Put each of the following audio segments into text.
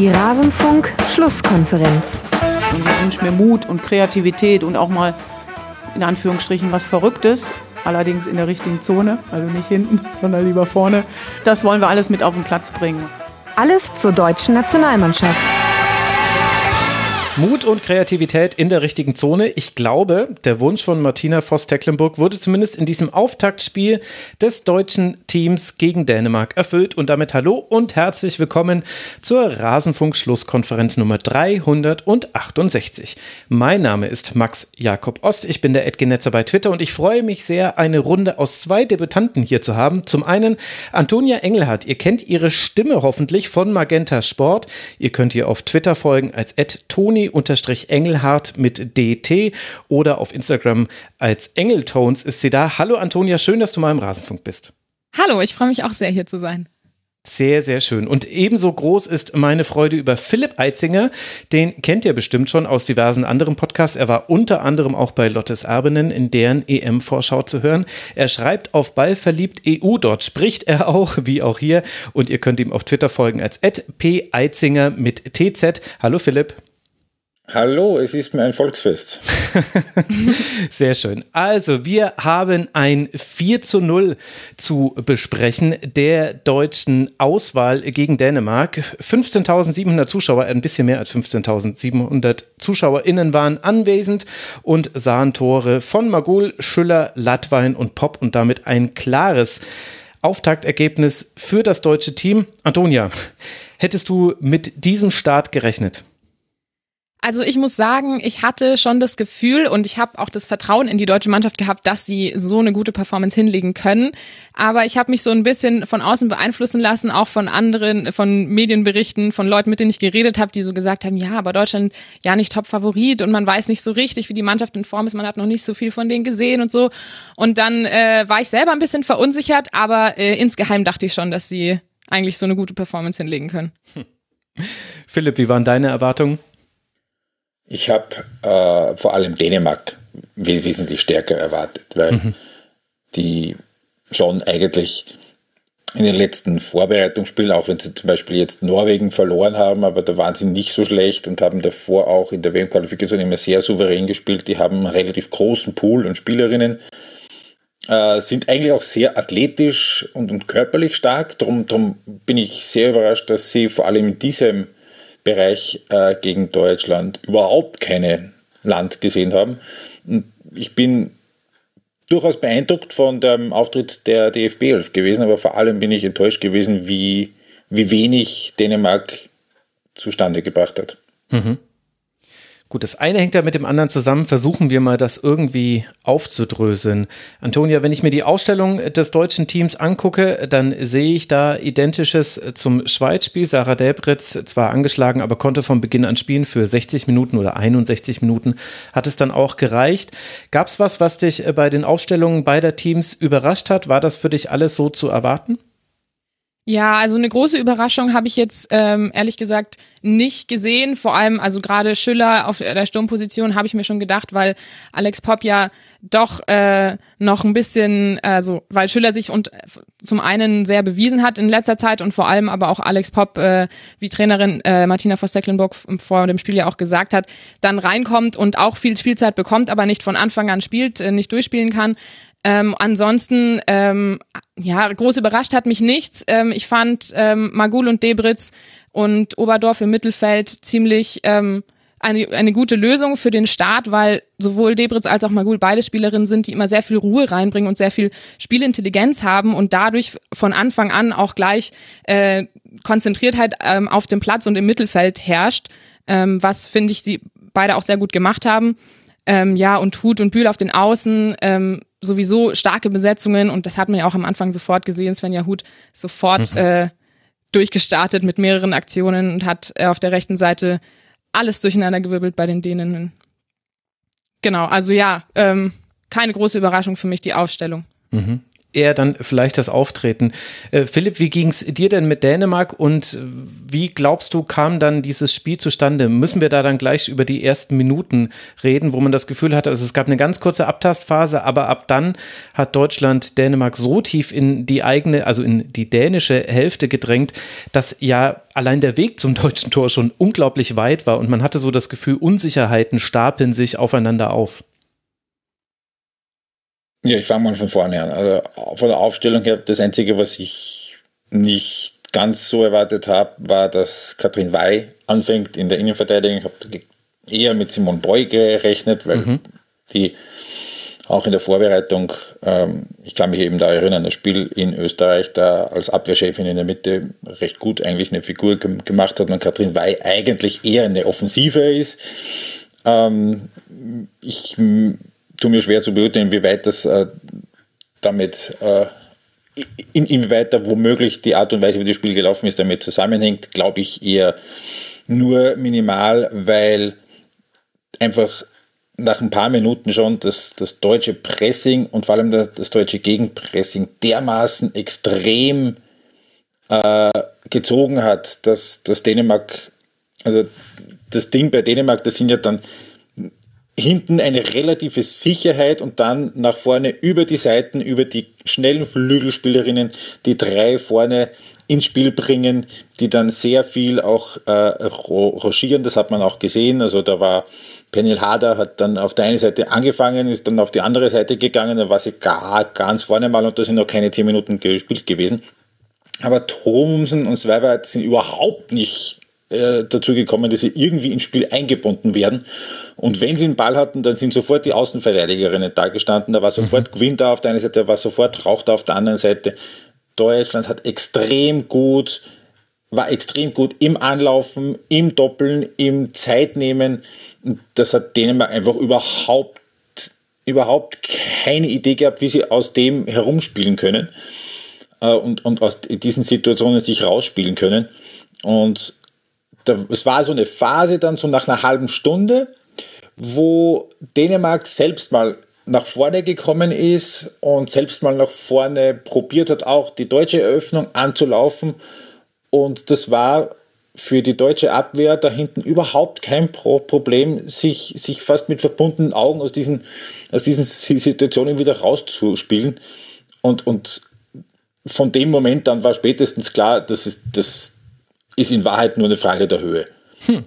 Die Rasenfunk-Schlusskonferenz. Und ich wünsche mir Mut und Kreativität und auch mal in Anführungsstrichen was Verrücktes. Allerdings in der richtigen Zone, also nicht hinten, sondern lieber vorne. Das wollen wir alles mit auf den Platz bringen. Alles zur deutschen Nationalmannschaft. Mut und Kreativität in der richtigen Zone. Ich glaube, der Wunsch von Martina Voss-Tecklenburg wurde zumindest in diesem Auftaktspiel des deutschen Teams gegen Dänemark erfüllt. Und damit hallo und herzlich willkommen zur Rasenfunk-Schlusskonferenz Nummer 368. Mein Name ist Max Jakob Ost. Ich bin der Edgenetzer bei Twitter und ich freue mich sehr, eine Runde aus zwei Debütanten hier zu haben. Zum einen Antonia Engelhardt. Ihr kennt ihre Stimme hoffentlich von Magenta Sport. Ihr könnt ihr auf Twitter folgen als Toni Engelhardt mit DT oder auf Instagram als Engeltones ist sie da. Hallo Antonia, schön, dass du mal im Rasenfunk bist. Hallo, ich freue mich auch sehr hier zu sein. Sehr, sehr schön. Und ebenso groß ist meine Freude über Philipp Eitzinger. Den kennt ihr bestimmt schon aus diversen anderen Podcasts. Er war unter anderem auch bei Lottes Erbinnen in deren EM-Vorschau zu hören. Er schreibt auf Ballverliebt EU. Dort spricht er auch, wie auch hier. Und ihr könnt ihm auf Twitter folgen als p Eitzinger mit TZ. Hallo Philipp. Hallo, es ist mir ein Volksfest. Sehr schön. Also, wir haben ein 4 zu 0 zu besprechen der deutschen Auswahl gegen Dänemark. 15.700 Zuschauer, ein bisschen mehr als 15.700 ZuschauerInnen waren anwesend und sahen Tore von Magul, Schüller, Latwein und Pop und damit ein klares Auftaktergebnis für das deutsche Team. Antonia, hättest du mit diesem Start gerechnet? Also ich muss sagen, ich hatte schon das Gefühl und ich habe auch das Vertrauen in die deutsche Mannschaft gehabt, dass sie so eine gute Performance hinlegen können. Aber ich habe mich so ein bisschen von außen beeinflussen lassen, auch von anderen, von Medienberichten, von Leuten, mit denen ich geredet habe, die so gesagt haben, ja, aber Deutschland ja nicht Top-Favorit und man weiß nicht so richtig, wie die Mannschaft in Form ist, man hat noch nicht so viel von denen gesehen und so. Und dann äh, war ich selber ein bisschen verunsichert, aber äh, insgeheim dachte ich schon, dass sie eigentlich so eine gute Performance hinlegen können. Hm. Philipp, wie waren deine Erwartungen? Ich habe äh, vor allem Dänemark wesentlich stärker erwartet, weil mhm. die schon eigentlich in den letzten Vorbereitungsspielen, auch wenn sie zum Beispiel jetzt Norwegen verloren haben, aber da waren sie nicht so schlecht und haben davor auch in der WM-Qualifikation immer sehr souverän gespielt. Die haben einen relativ großen Pool und Spielerinnen, äh, sind eigentlich auch sehr athletisch und, und körperlich stark. Darum, darum bin ich sehr überrascht, dass sie vor allem in diesem Bereich äh, gegen Deutschland überhaupt keine Land gesehen haben. Und ich bin durchaus beeindruckt von dem Auftritt der DFB 11 gewesen, aber vor allem bin ich enttäuscht gewesen, wie, wie wenig Dänemark zustande gebracht hat. Mhm. Gut, das eine hängt ja mit dem anderen zusammen. Versuchen wir mal, das irgendwie aufzudröseln. Antonia, wenn ich mir die Ausstellung des deutschen Teams angucke, dann sehe ich da Identisches zum Schweizspiel. Sarah Delbritz zwar angeschlagen, aber konnte von Beginn an spielen für 60 Minuten oder 61 Minuten. Hat es dann auch gereicht. Gab es was, was dich bei den Aufstellungen beider Teams überrascht hat? War das für dich alles so zu erwarten? Ja, also eine große Überraschung habe ich jetzt ähm, ehrlich gesagt nicht gesehen. Vor allem, also gerade Schüller auf der Sturmposition habe ich mir schon gedacht, weil Alex Popp ja doch äh, noch ein bisschen, also weil Schüller sich und zum einen sehr bewiesen hat in letzter Zeit und vor allem aber auch Alex Popp, äh, wie Trainerin äh, Martina Voss-Tecklenburg vor dem Spiel ja auch gesagt hat, dann reinkommt und auch viel Spielzeit bekommt, aber nicht von Anfang an spielt, äh, nicht durchspielen kann. Ähm, ansonsten, ähm, ja, groß überrascht hat mich nichts. Ähm, ich fand ähm, Magul und Debritz und Oberdorf im Mittelfeld ziemlich ähm, eine, eine gute Lösung für den Start, weil sowohl Debritz als auch Magul beide Spielerinnen sind, die immer sehr viel Ruhe reinbringen und sehr viel Spielintelligenz haben und dadurch von Anfang an auch gleich äh, Konzentriertheit ähm, auf dem Platz und im Mittelfeld herrscht, ähm, was finde ich sie beide auch sehr gut gemacht haben. Ähm, ja, und Hut und Bühl auf den Außen, ähm, sowieso starke Besetzungen und das hat man ja auch am Anfang sofort gesehen. Svenja Huth sofort mhm. äh, durchgestartet mit mehreren Aktionen und hat äh, auf der rechten Seite alles durcheinander gewirbelt bei den Dänen. Genau, also ja, ähm, keine große Überraschung für mich, die Aufstellung. Mhm. Eher dann vielleicht das Auftreten. Äh, Philipp, wie ging es dir denn mit Dänemark und wie glaubst du, kam dann dieses Spiel zustande? Müssen wir da dann gleich über die ersten Minuten reden, wo man das Gefühl hatte, also es gab eine ganz kurze Abtastphase, aber ab dann hat Deutschland Dänemark so tief in die eigene, also in die dänische Hälfte gedrängt, dass ja allein der Weg zum deutschen Tor schon unglaublich weit war und man hatte so das Gefühl, Unsicherheiten stapeln sich aufeinander auf. Ja, ich fange mal von vorne an. Also von der Aufstellung her, das Einzige, was ich nicht ganz so erwartet habe, war, dass Katrin Wey anfängt in der Innenverteidigung. Ich habe eher mit Simon Boy gerechnet, weil mhm. die auch in der Vorbereitung, ähm, ich kann mich eben da erinnern, das Spiel in Österreich da als Abwehrchefin in der Mitte recht gut eigentlich eine Figur gemacht hat und Katrin Wey eigentlich eher eine Offensive ist. Ähm, ich tue mir schwer zu beurteilen, inwieweit das äh, damit, äh, in, inwieweit da womöglich die Art und Weise, wie das Spiel gelaufen ist, damit zusammenhängt, glaube ich eher nur minimal, weil einfach nach ein paar Minuten schon das, das deutsche Pressing und vor allem das, das deutsche Gegenpressing dermaßen extrem äh, gezogen hat, dass, dass Dänemark, also das Ding bei Dänemark, das sind ja dann hinten eine relative Sicherheit und dann nach vorne über die Seiten, über die schnellen Flügelspielerinnen, die drei vorne ins Spiel bringen, die dann sehr viel auch äh, rochieren. Das hat man auch gesehen. Also da war Penny Harder hat dann auf der einen Seite angefangen, ist dann auf die andere Seite gegangen, da war sie gar ganz vorne mal und da sind noch keine zehn Minuten gespielt gewesen. Aber Thomsen und Zweibert sind überhaupt nicht äh, dazu gekommen, dass sie irgendwie ins Spiel eingebunden werden. Und wenn sie den Ball hatten, dann sind sofort die Außenverteidigerinnen da gestanden. Da war sofort mhm. Gwyn da auf der einen Seite, da war sofort Rauch da auf der anderen Seite. Deutschland hat extrem gut, war extrem gut im Anlaufen, im Doppeln, im Zeitnehmen. Das hat Dänemark einfach überhaupt, überhaupt keine Idee gehabt, wie sie aus dem herumspielen können äh, und, und aus diesen Situationen sich rausspielen können. Und es war so eine Phase dann so nach einer halben Stunde, wo Dänemark selbst mal nach vorne gekommen ist und selbst mal nach vorne probiert hat, auch die deutsche Eröffnung anzulaufen. Und das war für die deutsche Abwehr da hinten überhaupt kein Problem, sich, sich fast mit verbundenen Augen aus diesen, aus diesen Situationen wieder rauszuspielen. Und, und von dem Moment dann war spätestens klar, dass es, dass, ist in Wahrheit nur eine Frage der Höhe. Hm.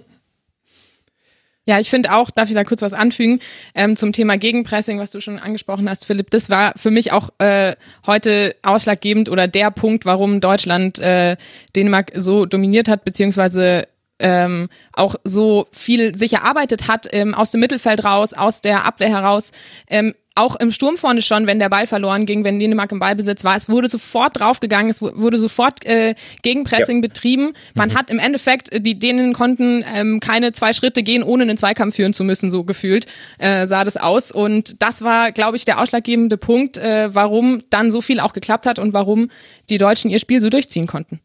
Ja, ich finde auch, darf ich da kurz was anfügen, ähm, zum Thema Gegenpressing, was du schon angesprochen hast, Philipp, das war für mich auch äh, heute ausschlaggebend oder der Punkt, warum Deutschland äh, Dänemark so dominiert hat, beziehungsweise ähm, auch so viel sich erarbeitet hat ähm, aus dem Mittelfeld raus, aus der Abwehr heraus. Ähm, auch im Sturm vorne schon, wenn der Ball verloren ging, wenn Dänemark im Ballbesitz war, es wurde sofort draufgegangen, es wurde sofort äh, Gegenpressing ja. betrieben. Man mhm. hat im Endeffekt, äh, die Dänen konnten ähm, keine zwei Schritte gehen, ohne einen Zweikampf führen zu müssen, so gefühlt äh, sah das aus. Und das war, glaube ich, der ausschlaggebende Punkt, äh, warum dann so viel auch geklappt hat und warum die Deutschen ihr Spiel so durchziehen konnten.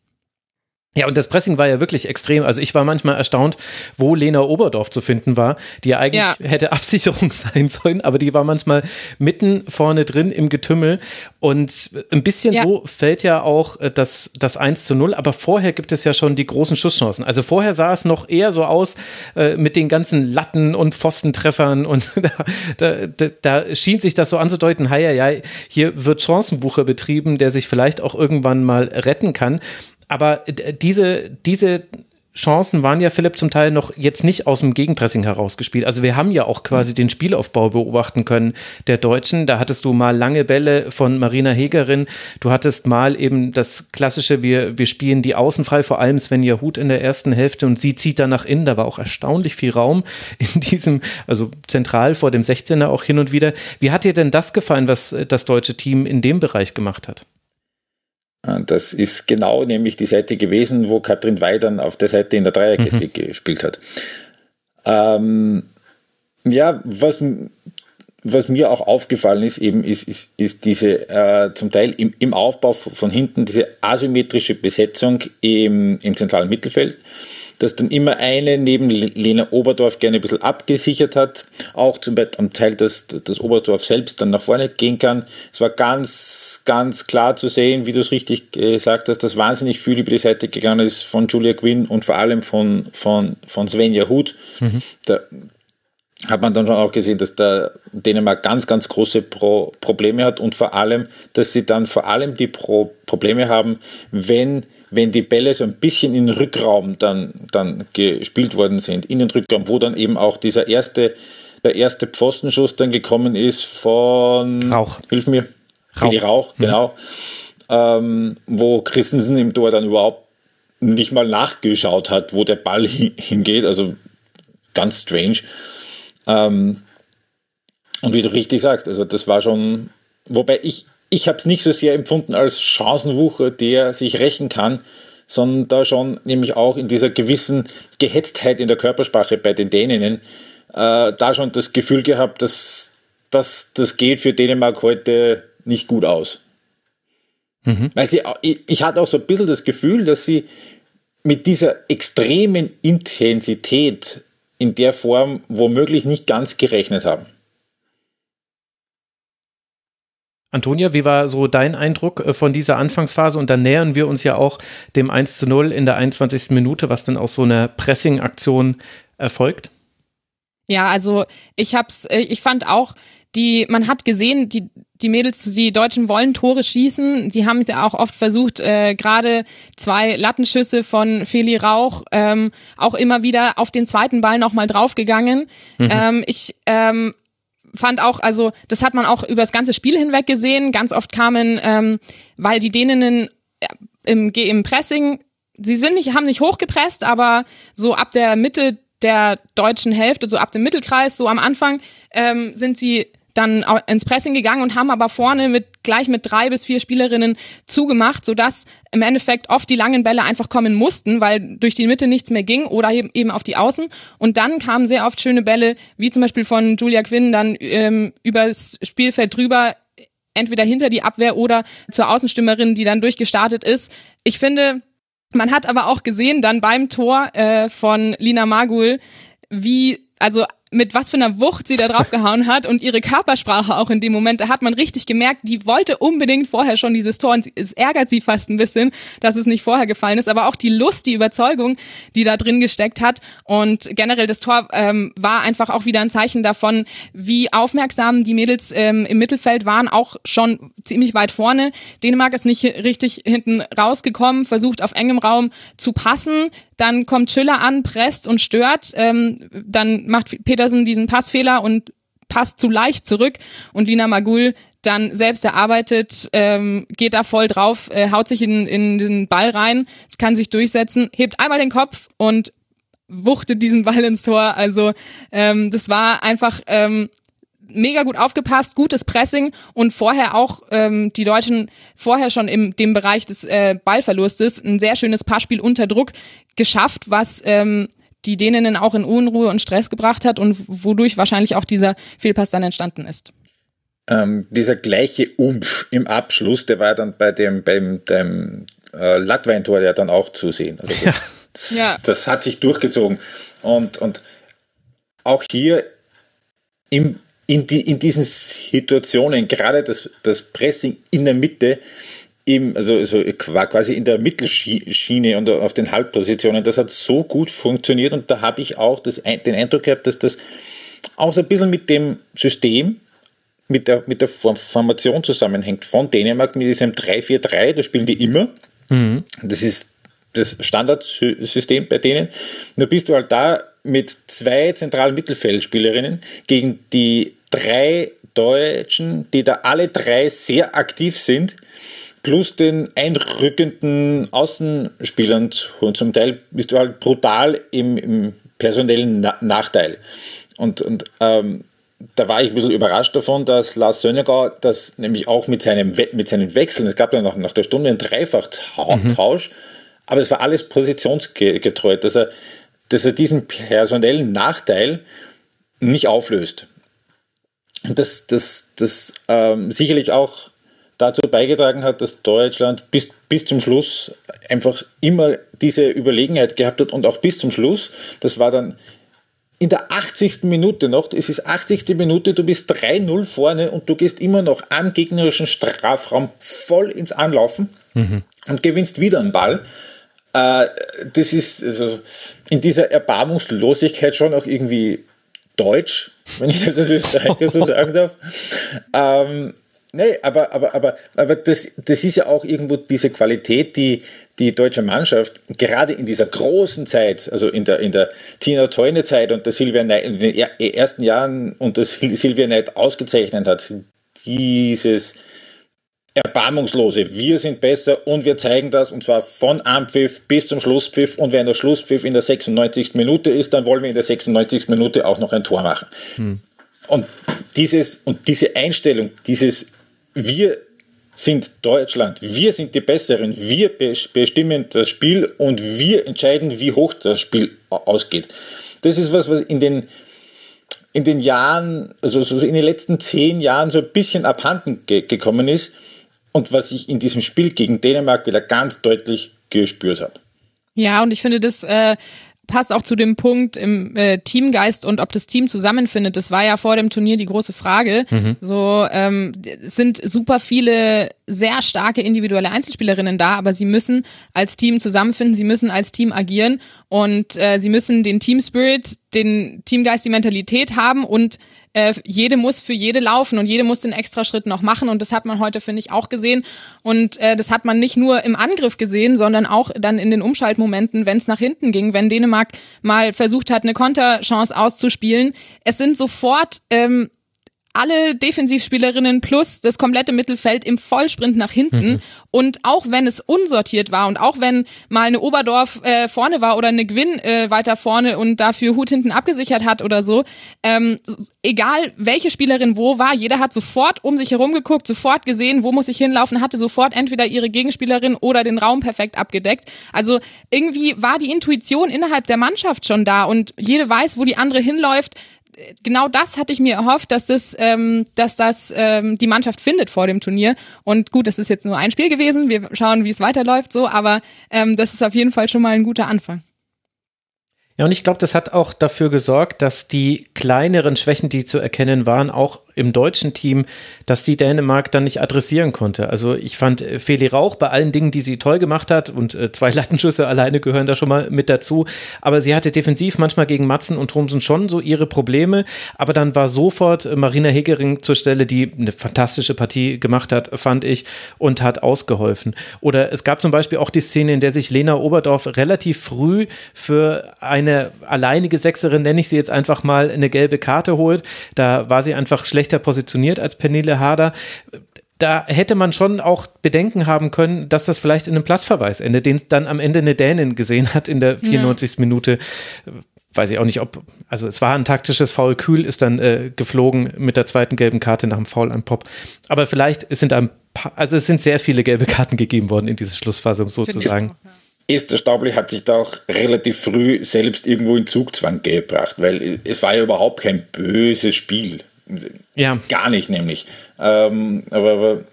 Ja, und das Pressing war ja wirklich extrem. Also ich war manchmal erstaunt, wo Lena Oberdorf zu finden war, die ja eigentlich ja. hätte Absicherung sein sollen, aber die war manchmal mitten vorne drin im Getümmel. Und ein bisschen ja. so fällt ja auch äh, das, das 1 zu 0, aber vorher gibt es ja schon die großen Schusschancen. Also vorher sah es noch eher so aus äh, mit den ganzen Latten und Pfostentreffern und da, da, da schien sich das so anzudeuten, hei, hei, hier wird Chancenbucher betrieben, der sich vielleicht auch irgendwann mal retten kann aber diese, diese Chancen waren ja Philipp zum Teil noch jetzt nicht aus dem Gegenpressing herausgespielt. Also wir haben ja auch quasi den Spielaufbau beobachten können der Deutschen. Da hattest du mal lange Bälle von Marina Hegerin. Du hattest mal eben das klassische, wir, wir spielen die Außen frei, vor allem Svenja Huth in der ersten Hälfte und sie zieht dann nach innen. Da war auch erstaunlich viel Raum in diesem, also zentral vor dem 16er auch hin und wieder. Wie hat dir denn das gefallen, was das deutsche Team in dem Bereich gemacht hat? Äh, das ist genau nämlich die Seite gewesen, wo Katrin Weidern auf der Seite in der Dreierkette mhm. gespielt hat. Ähm, ja, was, was mir auch aufgefallen ist, eben ist, ist, ist diese äh, zum Teil im, im Aufbau von hinten diese asymmetrische Besetzung im, im zentralen Mittelfeld. Dass dann immer eine neben Lena Oberdorf gerne ein bisschen abgesichert hat, auch zum Teil, dass das Oberdorf selbst dann nach vorne gehen kann. Es war ganz, ganz klar zu sehen, wie du es richtig gesagt hast, dass wahnsinnig viel über die Seite gegangen ist von Julia Quinn und vor allem von, von, von Svenja Huth. Mhm. Da hat man dann schon auch gesehen, dass der Dänemark ganz, ganz große Pro Probleme hat und vor allem, dass sie dann vor allem die Pro Probleme haben, wenn wenn die Bälle so ein bisschen in den Rückraum dann, dann gespielt worden sind, in den Rückraum, wo dann eben auch dieser erste, der erste Pfostenschuss dann gekommen ist von Rauch. Hilf mir. Rauch. Die Rauch, mhm. genau. Ähm, wo Christensen im Tor dann überhaupt nicht mal nachgeschaut hat, wo der Ball hingeht. Also ganz strange. Ähm, und wie du richtig sagst, also das war schon, wobei ich, ich habe es nicht so sehr empfunden als Chancenwucher, der sich rächen kann, sondern da schon nämlich auch in dieser gewissen Gehetztheit in der Körpersprache bei den Däninnen, äh, da schon das Gefühl gehabt, dass, dass das geht für Dänemark heute nicht gut aus. Mhm. Weil sie, ich, ich hatte auch so ein bisschen das Gefühl, dass sie mit dieser extremen Intensität in der Form womöglich nicht ganz gerechnet haben. Antonia, wie war so dein Eindruck äh, von dieser Anfangsphase? Und dann nähern wir uns ja auch dem 1 zu 0 in der 21. Minute, was dann aus so einer Pressing-Aktion erfolgt. Ja, also ich hab's, äh, ich fand auch, die, man hat gesehen, die, die Mädels, die Deutschen wollen Tore schießen. Sie haben ja auch oft versucht, äh, gerade zwei Lattenschüsse von Feli Rauch, ähm, auch immer wieder auf den zweiten Ball nochmal draufgegangen. Mhm. Ähm, ich ähm, fand auch, also das hat man auch über das ganze Spiel hinweg gesehen. Ganz oft kamen, ähm, weil die Däninnen im, im Pressing, sie sind nicht, haben nicht hochgepresst, aber so ab der Mitte der deutschen Hälfte, so ab dem Mittelkreis, so am Anfang, ähm, sind sie dann ins Pressing gegangen und haben aber vorne mit gleich mit drei bis vier Spielerinnen zugemacht, sodass im Endeffekt oft die langen Bälle einfach kommen mussten, weil durch die Mitte nichts mehr ging oder eben auf die Außen. Und dann kamen sehr oft schöne Bälle, wie zum Beispiel von Julia Quinn, dann ähm, übers Spielfeld drüber entweder hinter die Abwehr oder zur Außenstimmerin, die dann durchgestartet ist. Ich finde, man hat aber auch gesehen dann beim Tor äh, von Lina Magul, wie also mit was für einer Wucht sie da drauf gehauen hat und ihre Körpersprache auch in dem Moment, da hat man richtig gemerkt, die wollte unbedingt vorher schon dieses Tor und es ärgert sie fast ein bisschen, dass es nicht vorher gefallen ist, aber auch die Lust, die Überzeugung, die da drin gesteckt hat und generell das Tor ähm, war einfach auch wieder ein Zeichen davon, wie aufmerksam die Mädels ähm, im Mittelfeld waren, auch schon ziemlich weit vorne. Dänemark ist nicht richtig hinten rausgekommen, versucht auf engem Raum zu passen, dann kommt Schüller an, presst und stört. Ähm, dann macht Petersen diesen Passfehler und passt zu leicht zurück. Und Lina Magul dann selbst erarbeitet, ähm, geht da voll drauf, äh, haut sich in, in den Ball rein, kann sich durchsetzen, hebt einmal den Kopf und wuchtet diesen Ball ins Tor. Also ähm, das war einfach ähm, mega gut aufgepasst, gutes Pressing und vorher auch ähm, die Deutschen vorher schon im dem Bereich des äh, Ballverlustes ein sehr schönes Passspiel unter Druck geschafft, was ähm, die Däninnen auch in Unruhe und Stress gebracht hat und wodurch wahrscheinlich auch dieser Fehlpass dann entstanden ist. Ähm, dieser gleiche Umf im Abschluss, der war dann bei dem beim dem äh, Latwein-Tor ja dann auch zu sehen. Also das, das, ja. das hat sich durchgezogen und und auch hier im in, die, in diesen Situationen, gerade das, das Pressing in der Mitte, im, also, also quasi in der Mittelschiene und auf den Halbpositionen, das hat so gut funktioniert und da habe ich auch das, den Eindruck gehabt, dass das auch so ein bisschen mit dem System, mit der, mit der Formation zusammenhängt von Dänemark mit diesem 3-4-3, das spielen die immer. Mhm. Das ist das Standardsystem bei denen. Nur bist du halt da mit zwei zentralen Mittelfeldspielerinnen gegen die drei Deutschen, die da alle drei sehr aktiv sind, plus den einrückenden Außenspielern. Und zum Teil bist du halt brutal im, im personellen Na Nachteil. Und, und ähm, da war ich ein bisschen überrascht davon, dass Lars Sönnegau das nämlich auch mit, seinem We mit seinen Wechseln, es gab ja noch nach der Stunde einen Dreifachtausch, mhm. aber es war alles positionsgetreu, dass er, dass er diesen personellen Nachteil nicht auflöst das, das, das ähm, sicherlich auch dazu beigetragen hat, dass Deutschland bis, bis zum Schluss einfach immer diese Überlegenheit gehabt hat und auch bis zum Schluss. Das war dann in der 80. Minute noch, es ist 80. Minute, du bist 3-0 vorne und du gehst immer noch am gegnerischen Strafraum voll ins Anlaufen mhm. und gewinnst wieder einen Ball. Äh, das ist also in dieser Erbarmungslosigkeit schon auch irgendwie deutsch, wenn ich das als Österreicher so sagen darf. Ähm, Nee, aber, aber, aber, aber das, das ist ja auch irgendwo diese Qualität, die die deutsche Mannschaft gerade in dieser großen Zeit, also in der, in der Tina Teune Zeit und der Silvia Neid, in den ersten Jahren und der Silvia Neid ausgezeichnet hat, dieses erbarmungslose, wir sind besser und wir zeigen das und zwar von Anpfiff bis zum Schlusspfiff und wenn der Schlusspfiff in der 96. Minute ist, dann wollen wir in der 96. Minute auch noch ein Tor machen. Hm. Und dieses und diese Einstellung, dieses wir sind Deutschland, wir sind die Besseren, wir bestimmen das Spiel und wir entscheiden, wie hoch das Spiel ausgeht. Das ist was, was in den, in den Jahren, also so in den letzten zehn Jahren so ein bisschen abhanden ge gekommen ist und was ich in diesem Spiel gegen Dänemark wieder ganz deutlich gespürt habe. Ja, und ich finde, das äh, passt auch zu dem Punkt im äh, Teamgeist und ob das Team zusammenfindet. Das war ja vor dem Turnier die große Frage. Mhm. So ähm, es sind super viele sehr starke individuelle Einzelspielerinnen da, aber sie müssen als Team zusammenfinden, sie müssen als Team agieren und äh, sie müssen den Team Spirit, den Teamgeist, die Mentalität haben und äh, jede muss für jede laufen und jede muss den Extraschritt noch machen und das hat man heute, finde ich, auch gesehen und äh, das hat man nicht nur im Angriff gesehen, sondern auch dann in den Umschaltmomenten, wenn es nach hinten ging, wenn Dänemark mal versucht hat, eine Konterchance auszuspielen. Es sind sofort ähm, alle Defensivspielerinnen plus das komplette Mittelfeld im Vollsprint nach hinten. Mhm. Und auch wenn es unsortiert war und auch wenn mal eine Oberdorf äh, vorne war oder eine Gwyn äh, weiter vorne und dafür Hut hinten abgesichert hat oder so, ähm, egal welche Spielerin wo war, jeder hat sofort um sich herum geguckt, sofort gesehen, wo muss ich hinlaufen, hatte sofort entweder ihre Gegenspielerin oder den Raum perfekt abgedeckt. Also irgendwie war die Intuition innerhalb der Mannschaft schon da und jede weiß, wo die andere hinläuft genau das hatte ich mir erhofft, dass das, ähm, dass das ähm, die Mannschaft findet vor dem Turnier. Und gut, es ist jetzt nur ein Spiel gewesen. Wir schauen, wie es weiterläuft, so, aber ähm, das ist auf jeden Fall schon mal ein guter Anfang. Ja, und ich glaube, das hat auch dafür gesorgt, dass die kleineren Schwächen, die zu erkennen waren, auch im deutschen Team, dass die Dänemark dann nicht adressieren konnte. Also ich fand äh, Feli Rauch bei allen Dingen, die sie toll gemacht hat und äh, zwei Lattenschüsse alleine gehören da schon mal mit dazu, aber sie hatte defensiv manchmal gegen Matzen und Thomsen schon so ihre Probleme, aber dann war sofort äh, Marina Hegering zur Stelle, die eine fantastische Partie gemacht hat, fand ich, und hat ausgeholfen. Oder es gab zum Beispiel auch die Szene, in der sich Lena Oberdorf relativ früh für eine alleinige Sechserin, nenne ich sie jetzt einfach mal, eine gelbe Karte holt. Da war sie einfach schlecht schlechter positioniert als Pernille Harder da hätte man schon auch Bedenken haben können, dass das vielleicht in einem Platzverweis endet, den dann am Ende eine Dänin gesehen hat in der 94. Ja. Minute. Weiß ich auch nicht, ob, also es war ein taktisches Foul. Kühl ist dann äh, geflogen mit der zweiten gelben Karte nach dem Foul an Pop. Aber vielleicht sind ein paar, also es sind sehr viele gelbe Karten gegeben worden in dieser Schlussfassung sozusagen. Esther Staubli hat sich da auch relativ früh selbst irgendwo in Zugzwang gebracht, weil es war ja überhaupt kein böses Spiel. Ja. Gar nicht nämlich. Ähm, aber, aber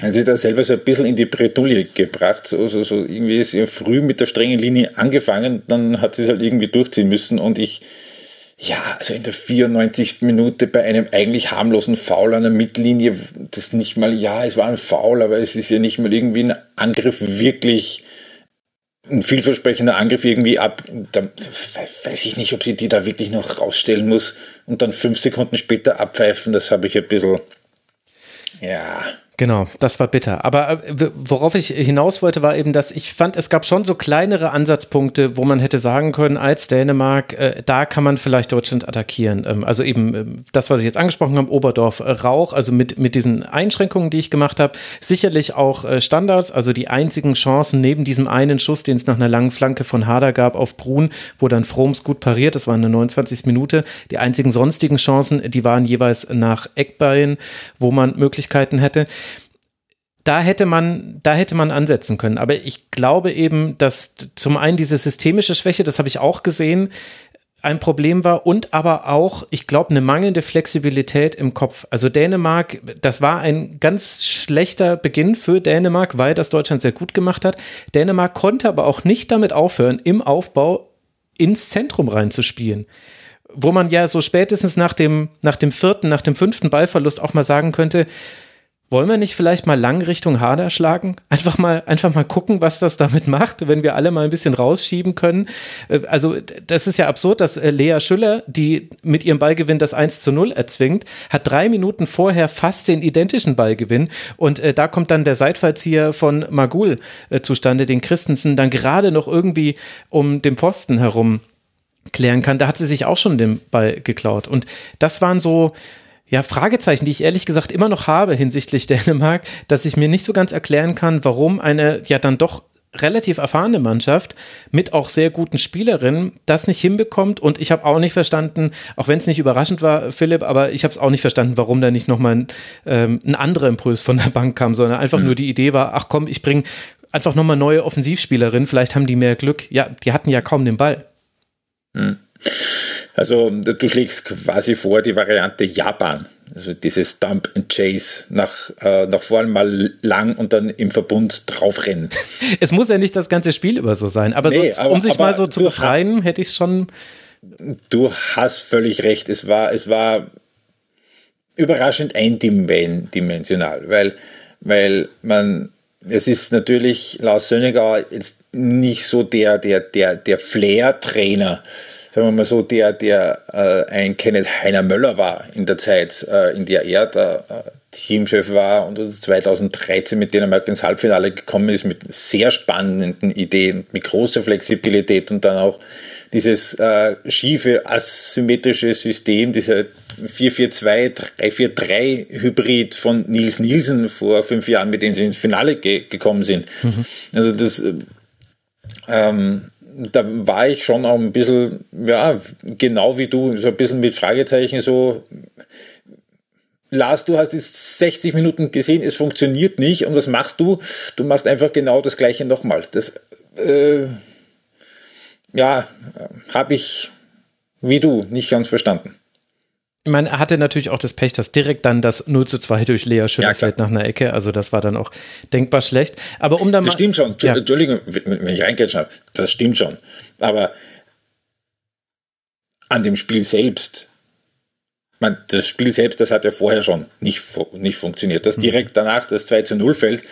hat sich da selber so ein bisschen in die Bretouille gebracht. So, so, irgendwie ist sie früh mit der strengen Linie angefangen, dann hat sie es halt irgendwie durchziehen müssen und ich, ja, also in der 94. Minute bei einem eigentlich harmlosen Foul an der Mittellinie, das nicht mal, ja, es war ein Foul, aber es ist ja nicht mal irgendwie ein Angriff wirklich ein vielversprechender Angriff irgendwie ab, da weiß ich nicht, ob sie die da wirklich noch rausstellen muss und dann fünf Sekunden später abpfeifen, das habe ich ein bisschen, ja, Genau, das war bitter. Aber äh, worauf ich hinaus wollte, war eben, dass ich fand, es gab schon so kleinere Ansatzpunkte, wo man hätte sagen können, als Dänemark, äh, da kann man vielleicht Deutschland attackieren. Ähm, also eben äh, das, was ich jetzt angesprochen habe, Oberdorf, äh, Rauch, also mit, mit diesen Einschränkungen, die ich gemacht habe, sicherlich auch äh, Standards, also die einzigen Chancen neben diesem einen Schuss, den es nach einer langen Flanke von Hader gab auf Brun, wo dann Froms gut pariert, das war eine 29. Minute. Die einzigen sonstigen Chancen, die waren jeweils nach Eckbein, wo man Möglichkeiten hätte da hätte man, da hätte man ansetzen können. Aber ich glaube eben, dass zum einen diese systemische Schwäche, das habe ich auch gesehen, ein Problem war und aber auch, ich glaube, eine mangelnde Flexibilität im Kopf. Also Dänemark, das war ein ganz schlechter Beginn für Dänemark, weil das Deutschland sehr gut gemacht hat. Dänemark konnte aber auch nicht damit aufhören, im Aufbau ins Zentrum reinzuspielen. Wo man ja so spätestens nach dem, nach dem vierten, nach dem fünften Ballverlust auch mal sagen könnte, wollen wir nicht vielleicht mal lang Richtung Hader schlagen? Einfach mal, einfach mal gucken, was das damit macht, wenn wir alle mal ein bisschen rausschieben können. Äh, also, das ist ja absurd, dass äh, Lea Schüller, die mit ihrem Ballgewinn das 1 zu 0 erzwingt, hat drei Minuten vorher fast den identischen Ballgewinn. Und äh, da kommt dann der Seitfallzieher von Magul zustande, den Christensen dann gerade noch irgendwie um den Pfosten herum klären kann. Da hat sie sich auch schon den Ball geklaut. Und das waren so, ja, Fragezeichen, die ich ehrlich gesagt immer noch habe hinsichtlich Dänemark, dass ich mir nicht so ganz erklären kann, warum eine ja dann doch relativ erfahrene Mannschaft mit auch sehr guten Spielerinnen das nicht hinbekommt. Und ich habe auch nicht verstanden, auch wenn es nicht überraschend war, Philipp, aber ich habe es auch nicht verstanden, warum da nicht nochmal ein, ähm, ein anderer Impuls von der Bank kam, sondern einfach mhm. nur die Idee war, ach komm, ich bringe einfach nochmal neue Offensivspielerinnen, vielleicht haben die mehr Glück. Ja, die hatten ja kaum den Ball. Mhm. Also du schlägst quasi vor die Variante Japan. Also dieses Dump and Chase nach, äh, nach vorne mal lang und dann im Verbund draufrennen. Es muss ja nicht das ganze Spiel über so sein, aber, nee, so, aber um sich aber mal so zu befreien, hätte ich es schon. Du hast völlig recht. Es war, es war überraschend eindimensional, weil, weil man, es ist natürlich Lars Sönnegauer jetzt nicht so der, der, der, der Flair-Trainer sagen wir mal so, der, der äh, ein Kenneth Heiner Möller war in der Zeit, äh, in der er der äh, Teamchef war und 2013 mit Dänemark ins Halbfinale gekommen ist, mit sehr spannenden Ideen, mit großer Flexibilität und dann auch dieses äh, schiefe, asymmetrische System, dieser 4-4-2, 3-4-3-Hybrid von Nils Nielsen vor fünf Jahren, mit dem sie ins Finale ge gekommen sind. Mhm. Also das ähm, da war ich schon auch ein bisschen, ja, genau wie du, so ein bisschen mit Fragezeichen so. Lars, du hast jetzt 60 Minuten gesehen, es funktioniert nicht und was machst du? Du machst einfach genau das Gleiche nochmal. Das, äh, ja, habe ich wie du nicht ganz verstanden. Ich meine, er hatte natürlich auch das Pech, dass direkt dann das 0 zu 2 durch Lea Schüller ja, fällt nach einer Ecke. Also das war dann auch denkbar schlecht. Aber um dann Das stimmt schon. Ja. Entschuldigung, wenn ich reingrätschen habe. Das stimmt schon. Aber an dem Spiel selbst, man, das Spiel selbst, das hat ja vorher schon nicht, nicht funktioniert. Das mhm. direkt danach das 2 zu 0 fällt,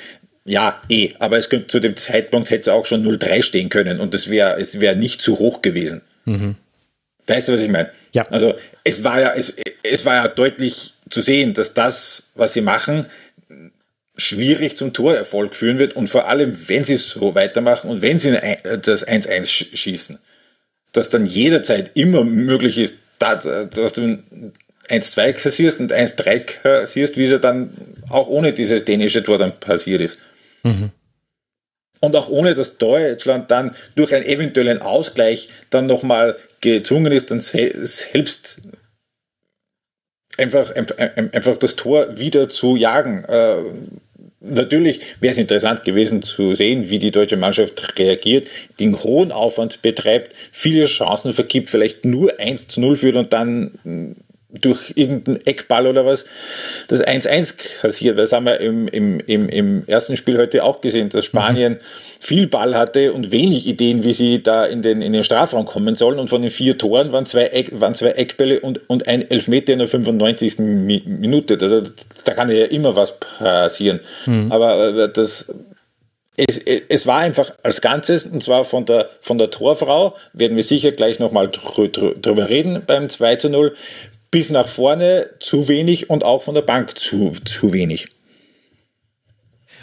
ja, eh. Aber es könnte, zu dem Zeitpunkt hätte es auch schon 0-3 stehen können und es wäre es wär nicht zu hoch gewesen. Mhm. Weißt du, was ich meine? Ja. Also es war ja, es, es war ja deutlich zu sehen, dass das, was sie machen, schwierig zum Torerfolg führen wird und vor allem, wenn sie so weitermachen und wenn sie das 1-1 schießen, dass dann jederzeit immer möglich ist, dass du 1-2 kassierst und 1-3 kassierst, wie es ja dann auch ohne dieses dänische Tor dann passiert ist. Mhm. Und auch ohne, dass Deutschland dann durch einen eventuellen Ausgleich dann nochmal gezwungen ist, dann selbst einfach, einfach das Tor wieder zu jagen. Äh, natürlich wäre es interessant gewesen zu sehen, wie die deutsche Mannschaft reagiert, den hohen Aufwand betreibt, viele Chancen vergibt, vielleicht nur 1 zu 0 führt und dann durch irgendeinen Eckball oder was das 1-1 kassiert. Das haben wir im, im, im, im ersten Spiel heute auch gesehen, dass Spanien mhm. viel Ball hatte und wenig Ideen, wie sie da in den, in den Strafraum kommen sollen. Und von den vier Toren waren zwei, Eck, waren zwei Eckbälle und, und ein Elfmeter in der 95. Minute. Also, da kann ja immer was passieren. Mhm. Aber äh, das es, es, war einfach als Ganzes, und zwar von der, von der Torfrau, werden wir sicher gleich nochmal drüber reden beim 2 zu 0, bis nach vorne zu wenig und auch von der Bank zu, zu wenig.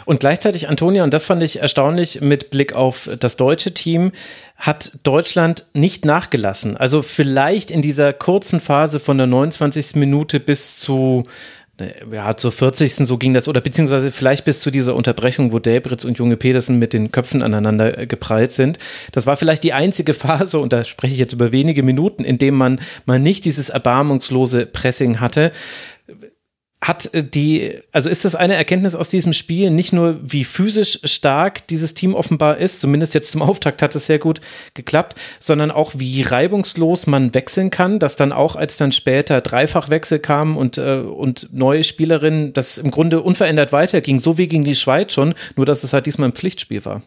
Und gleichzeitig, Antonia, und das fand ich erstaunlich mit Blick auf das deutsche Team, hat Deutschland nicht nachgelassen. Also vielleicht in dieser kurzen Phase von der 29. Minute bis zu ja, zur 40. so ging das, oder beziehungsweise vielleicht bis zu dieser Unterbrechung, wo Delbritz und Junge Pedersen mit den Köpfen aneinander äh, geprallt sind. Das war vielleicht die einzige Phase, und da spreche ich jetzt über wenige Minuten, in dem man mal nicht dieses erbarmungslose Pressing hatte hat äh, die, also ist das eine Erkenntnis aus diesem Spiel, nicht nur wie physisch stark dieses Team offenbar ist, zumindest jetzt zum Auftakt hat es sehr gut geklappt, sondern auch wie reibungslos man wechseln kann, dass dann auch als dann später Dreifachwechsel kam und, äh, und neue Spielerinnen, das im Grunde unverändert weiterging, so wie gegen die Schweiz schon, nur dass es halt diesmal ein Pflichtspiel war.